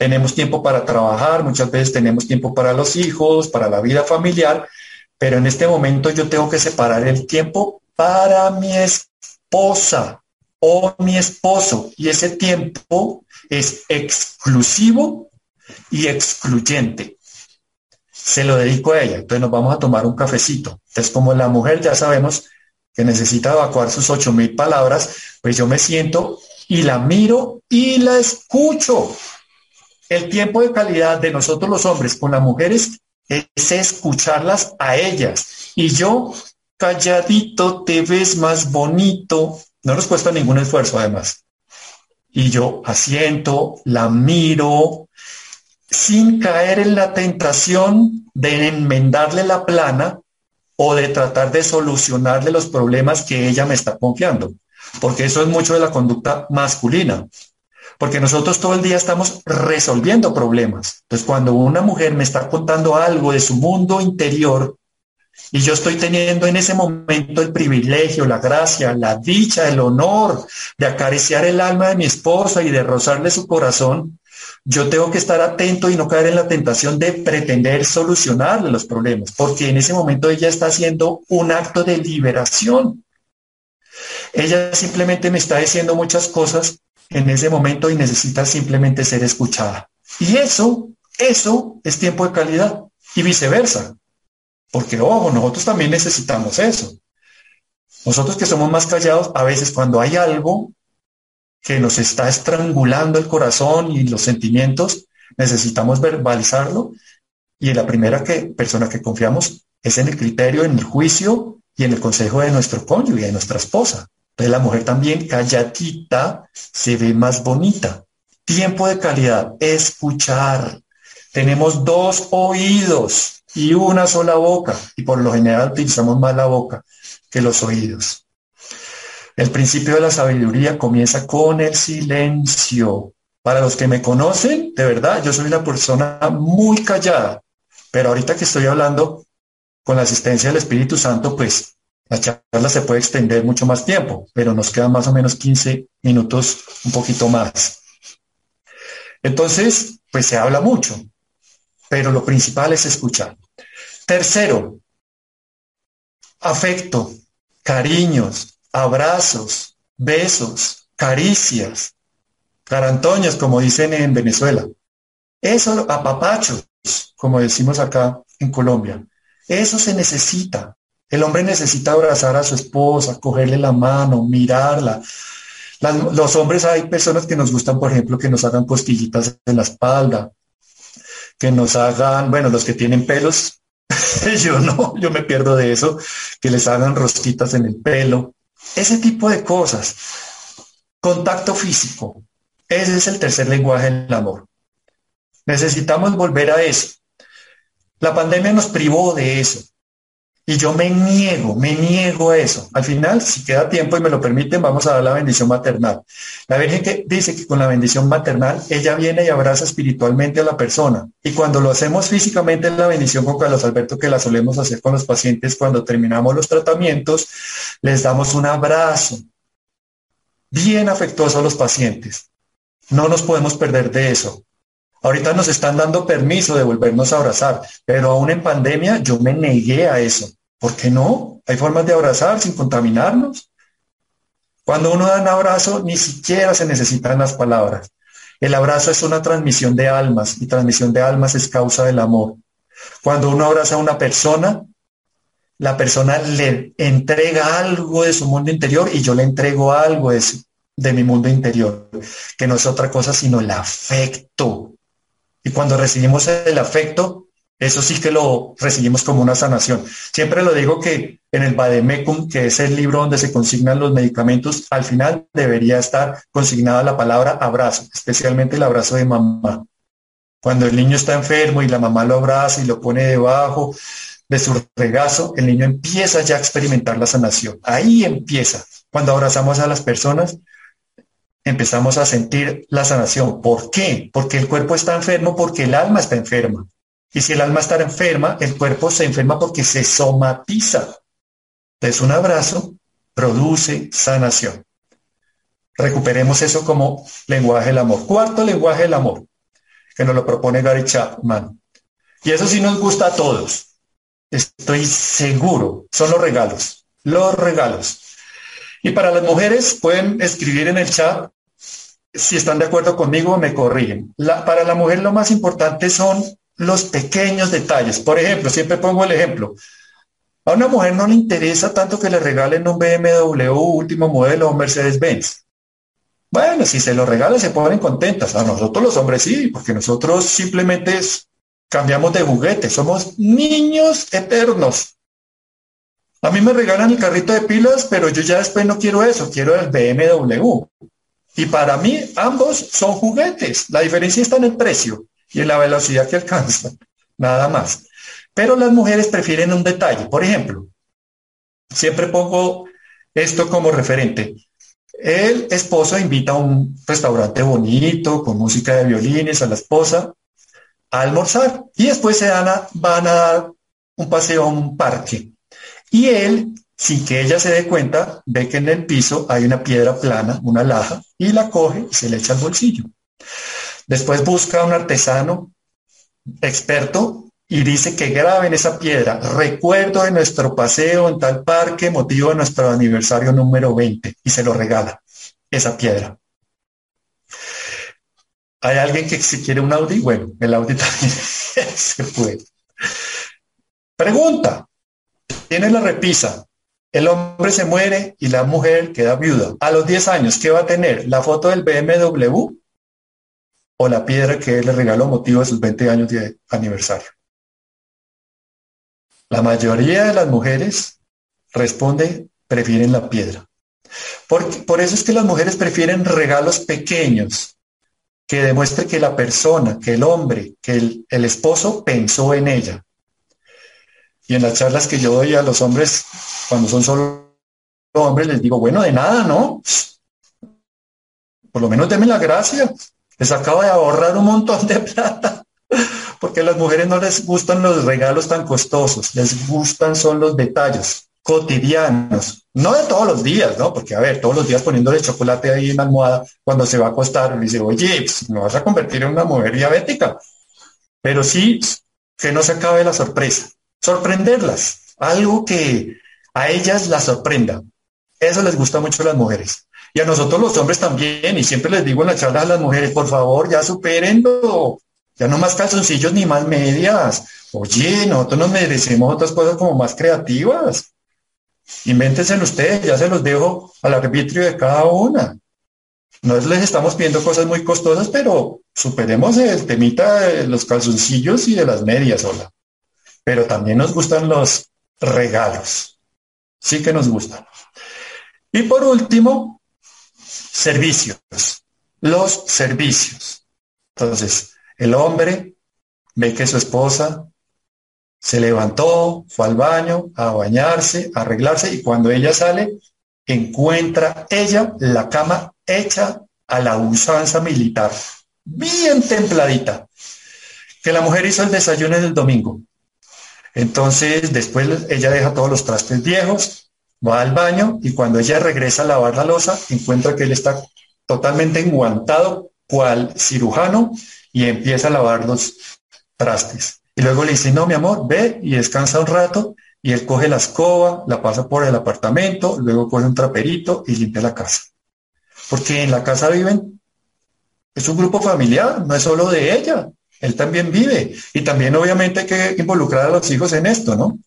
Tenemos tiempo para trabajar, muchas veces tenemos tiempo para los hijos, para la vida familiar, pero en este momento yo tengo que separar el tiempo para mi esposa o mi esposo y ese tiempo es exclusivo y excluyente. se lo dedico a ella. Entonces nos vamos a tomar un cafecito. Entonces como la mujer ya sabemos que necesita evacuar sus ocho mil palabras, pues yo me siento y la miro y la escucho. El tiempo de calidad de nosotros los hombres con las mujeres es escucharlas a ellas. Y yo, calladito, te ves más bonito. No nos cuesta ningún esfuerzo, además. Y yo asiento, la miro, sin caer en la tentación de enmendarle la plana o de tratar de solucionarle los problemas que ella me está confiando. Porque eso es mucho de la conducta masculina porque nosotros todo el día estamos resolviendo problemas. Entonces, cuando una mujer me está contando algo de su mundo interior y yo estoy teniendo en ese momento el privilegio, la gracia, la dicha, el honor de acariciar el alma de mi esposa y de rozarle su corazón, yo tengo que estar atento y no caer en la tentación de pretender solucionarle los problemas, porque en ese momento ella está haciendo un acto de liberación. Ella simplemente me está diciendo muchas cosas en ese momento y necesita simplemente ser escuchada. Y eso, eso es tiempo de calidad y viceversa. Porque, ojo, nosotros también necesitamos eso. Nosotros que somos más callados, a veces cuando hay algo que nos está estrangulando el corazón y los sentimientos, necesitamos verbalizarlo. Y la primera que, persona que confiamos es en el criterio, en el juicio y en el consejo de nuestro cónyuge, de nuestra esposa. La mujer también calladita se ve más bonita. Tiempo de calidad, escuchar. Tenemos dos oídos y una sola boca y por lo general utilizamos más la boca que los oídos. El principio de la sabiduría comienza con el silencio. Para los que me conocen, de verdad, yo soy una persona muy callada, pero ahorita que estoy hablando con la asistencia del Espíritu Santo, pues la charla se puede extender mucho más tiempo, pero nos quedan más o menos 15 minutos, un poquito más. Entonces, pues se habla mucho, pero lo principal es escuchar. Tercero, afecto, cariños, abrazos, besos, caricias, carantoñas, como dicen en Venezuela. Eso, apapachos, como decimos acá en Colombia. Eso se necesita. El hombre necesita abrazar a su esposa, cogerle la mano, mirarla. los hombres hay personas que nos gustan, por ejemplo, que nos hagan costillitas en la espalda, que nos hagan, bueno, los que tienen pelos, yo no, yo me pierdo de eso, que les hagan rosquitas en el pelo, ese tipo de cosas. Contacto físico, ese es el tercer lenguaje del amor. Necesitamos volver a eso. La pandemia nos privó de eso. Y yo me niego, me niego a eso. Al final, si queda tiempo y me lo permiten, vamos a dar la bendición maternal. La Virgen que dice que con la bendición maternal, ella viene y abraza espiritualmente a la persona. Y cuando lo hacemos físicamente en la bendición con Carlos Alberto, que la solemos hacer con los pacientes cuando terminamos los tratamientos, les damos un abrazo bien afectuoso a los pacientes. No nos podemos perder de eso. Ahorita nos están dando permiso de volvernos a abrazar, pero aún en pandemia yo me negué a eso. ¿Por qué no? Hay formas de abrazar sin contaminarnos. Cuando uno da un abrazo, ni siquiera se necesitan las palabras. El abrazo es una transmisión de almas y transmisión de almas es causa del amor. Cuando uno abraza a una persona, la persona le entrega algo de su mundo interior y yo le entrego algo de, de mi mundo interior, que no es otra cosa sino el afecto. Y cuando recibimos el afecto, eso sí que lo recibimos como una sanación. Siempre lo digo que en el Bademecum, que es el libro donde se consignan los medicamentos, al final debería estar consignada la palabra abrazo, especialmente el abrazo de mamá. Cuando el niño está enfermo y la mamá lo abraza y lo pone debajo de su regazo, el niño empieza ya a experimentar la sanación. Ahí empieza. Cuando abrazamos a las personas, empezamos a sentir la sanación. ¿Por qué? Porque el cuerpo está enfermo, porque el alma está enferma. Y si el alma está enferma, el cuerpo se enferma porque se somatiza. Entonces un abrazo produce sanación. Recuperemos eso como lenguaje del amor. Cuarto lenguaje del amor, que nos lo propone Gary Chapman. Y eso sí nos gusta a todos. Estoy seguro. Son los regalos. Los regalos. Y para las mujeres pueden escribir en el chat si están de acuerdo conmigo, me corrigen. para la mujer lo más importante son los pequeños detalles. Por ejemplo, siempre pongo el ejemplo. A una mujer no le interesa tanto que le regalen un BMW último modelo o Mercedes-Benz. Bueno, si se lo regala se ponen contentas. A nosotros los hombres sí, porque nosotros simplemente cambiamos de juguete. Somos niños eternos. A mí me regalan el carrito de pilas, pero yo ya después no quiero eso, quiero el BMW. Y para mí ambos son juguetes. La diferencia está en el precio y en la velocidad que alcanzan. Nada más. Pero las mujeres prefieren un detalle. Por ejemplo, siempre pongo esto como referente. El esposo invita a un restaurante bonito, con música de violines, a la esposa, a almorzar. Y después se van a, van a dar un paseo a un parque. Y él, sin que ella se dé cuenta, ve que en el piso hay una piedra plana, una laja, y la coge y se le echa al bolsillo. Después busca a un artesano experto y dice que grabe en esa piedra, recuerdo de nuestro paseo en tal parque, motivo de nuestro aniversario número 20, y se lo regala, esa piedra. ¿Hay alguien que si quiere un Audi? Bueno, el Audi también se puede. Pregunta, tiene la repisa. El hombre se muere y la mujer queda viuda. A los 10 años, ¿qué va a tener? ¿La foto del BMW o la piedra que le regaló motivo de sus 20 años de aniversario? La mayoría de las mujeres responde, prefieren la piedra. Por, por eso es que las mujeres prefieren regalos pequeños, que demuestre que la persona, que el hombre, que el, el esposo pensó en ella. Y en las charlas que yo doy a los hombres, cuando son solo hombres, les digo, bueno, de nada, ¿no? Por lo menos denme la gracia. Les acabo de ahorrar un montón de plata. Porque a las mujeres no les gustan los regalos tan costosos, les gustan son los detalles cotidianos, no de todos los días, ¿no? Porque, a ver, todos los días poniéndole chocolate ahí en la almohada cuando se va a acostar, le dice, oye, pues, no vas a convertir en una mujer diabética. Pero sí que no se acabe la sorpresa sorprenderlas, algo que a ellas las sorprenda. Eso les gusta mucho a las mujeres. Y a nosotros los hombres también, y siempre les digo en la charla a las mujeres, por favor, ya supérenlo, ya no más calzoncillos ni más medias. Oye, nosotros nos merecemos otras cosas como más creativas. Invéntense ustedes, ya se los dejo al arbitrio de cada una. No les estamos pidiendo cosas muy costosas, pero superemos el temita de los calzoncillos y de las medias, hola pero también nos gustan los regalos. Sí que nos gustan. Y por último, servicios. Los servicios. Entonces, el hombre ve que su esposa se levantó, fue al baño a bañarse, a arreglarse y cuando ella sale, encuentra ella la cama hecha a la usanza militar, bien templadita, que la mujer hizo el desayuno del domingo. Entonces, después ella deja todos los trastes viejos, va al baño y cuando ella regresa a lavar la losa, encuentra que él está totalmente enguantado, cual cirujano, y empieza a lavar los trastes. Y luego le dice, no, mi amor, ve y descansa un rato. Y él coge la escoba, la pasa por el apartamento, luego coge un traperito y limpia la casa. Porque en la casa viven, es un grupo familiar, no es solo de ella, él también vive. Y también obviamente hay que involucrar a los hijos en esto, ¿no?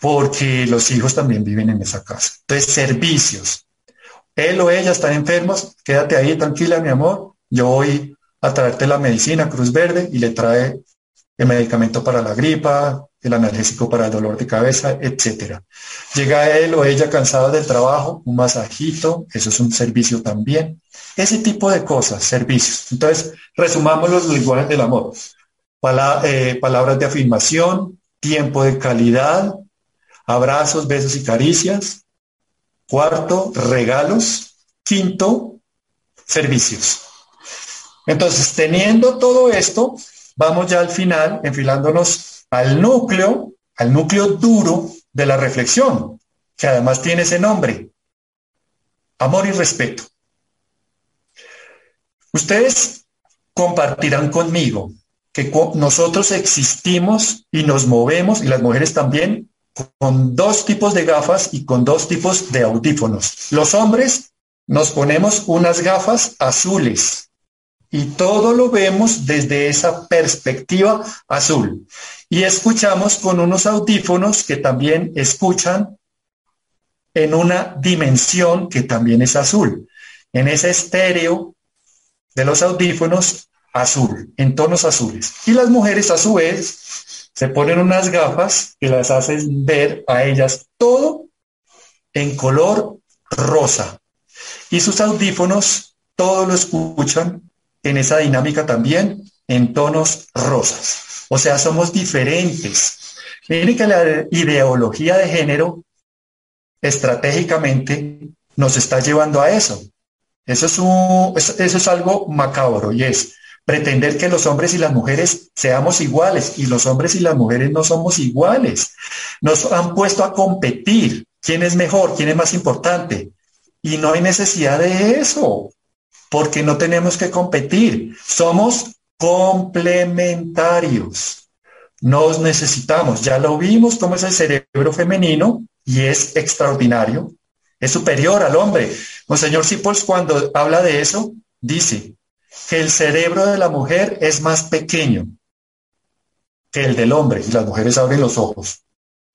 Porque los hijos también viven en esa casa. Entonces, servicios. Él o ella están enfermos, quédate ahí tranquila, mi amor. Yo voy a traerte la medicina Cruz Verde y le trae el medicamento para la gripa, el analgésico para el dolor de cabeza, etcétera. Llega él o ella cansado del trabajo, un masajito, eso es un servicio también. Ese tipo de cosas, servicios. Entonces, resumamos los lenguajes del amor. Eh, palabras de afirmación, tiempo de calidad, abrazos, besos y caricias. Cuarto, regalos. Quinto, servicios. Entonces, teniendo todo esto, vamos ya al final, enfilándonos al núcleo, al núcleo duro de la reflexión, que además tiene ese nombre, amor y respeto. Ustedes compartirán conmigo que nosotros existimos y nos movemos, y las mujeres también, con dos tipos de gafas y con dos tipos de audífonos. Los hombres nos ponemos unas gafas azules y todo lo vemos desde esa perspectiva azul. Y escuchamos con unos audífonos que también escuchan en una dimensión que también es azul. En ese estéreo de los audífonos azul, en tonos azules. Y las mujeres a su vez se ponen unas gafas que las hacen ver a ellas todo en color rosa. Y sus audífonos todo lo escuchan en esa dinámica también en tonos rosas. O sea, somos diferentes. Miren que la ideología de género estratégicamente nos está llevando a eso. Eso es, eso es algo macabro y es pretender que los hombres y las mujeres seamos iguales y los hombres y las mujeres no somos iguales. Nos han puesto a competir. ¿Quién es mejor? ¿Quién es más importante? Y no hay necesidad de eso porque no tenemos que competir. Somos complementarios. Nos necesitamos. Ya lo vimos cómo es el cerebro femenino y es extraordinario. Es superior al hombre. Monseñor Sipols cuando habla de eso dice que el cerebro de la mujer es más pequeño que el del hombre y las mujeres abren los ojos.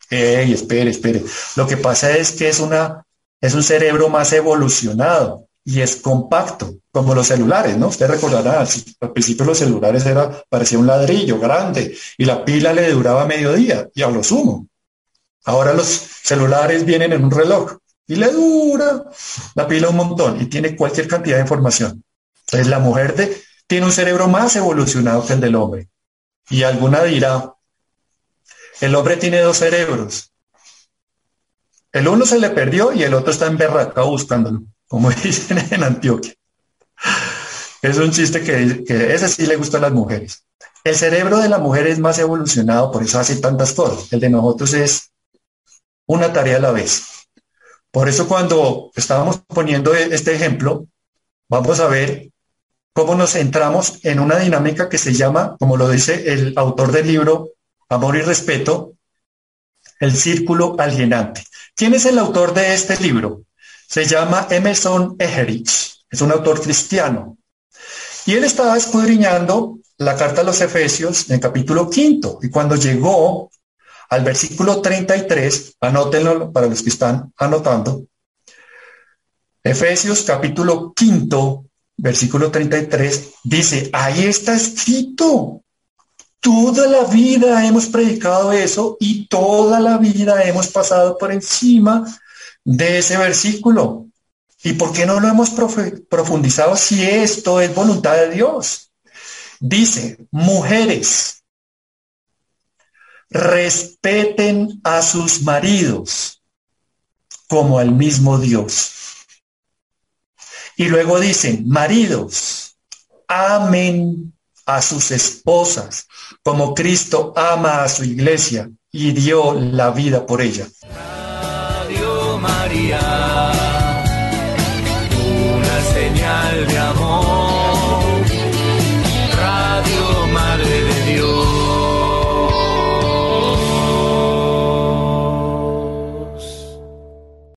Ey, espere, espere. Lo que pasa es que es una es un cerebro más evolucionado y es compacto, como los celulares, ¿no? Usted recordará, al principio los celulares era, parecía un ladrillo grande y la pila le duraba medio día y a lo sumo. Ahora los celulares vienen en un reloj y le dura la pila un montón y tiene cualquier cantidad de información. Entonces la mujer de, tiene un cerebro más evolucionado que el del hombre. Y alguna dirá, el hombre tiene dos cerebros. El uno se le perdió y el otro está en berraca buscándolo como dicen en Antioquia. Es un chiste que, que ese sí le gusta a las mujeres. El cerebro de la mujer es más evolucionado, por eso hace tantas cosas. El de nosotros es una tarea a la vez. Por eso cuando estábamos poniendo este ejemplo, vamos a ver cómo nos centramos en una dinámica que se llama, como lo dice el autor del libro Amor y Respeto, el círculo alienante. ¿Quién es el autor de este libro? Se llama Emerson Egerich, es un autor cristiano. Y él estaba escudriñando la carta a los Efesios en el capítulo quinto. Y cuando llegó al versículo 33, anótenlo para los que están anotando. Efesios capítulo quinto, versículo 33, dice, ahí está escrito. Toda la vida hemos predicado eso y toda la vida hemos pasado por encima de ese versículo. ¿Y por qué no lo hemos profundizado si esto es voluntad de Dios? Dice, mujeres, respeten a sus maridos como al mismo Dios. Y luego dicen, maridos, amen a sus esposas como Cristo ama a su iglesia y dio la vida por ella. María.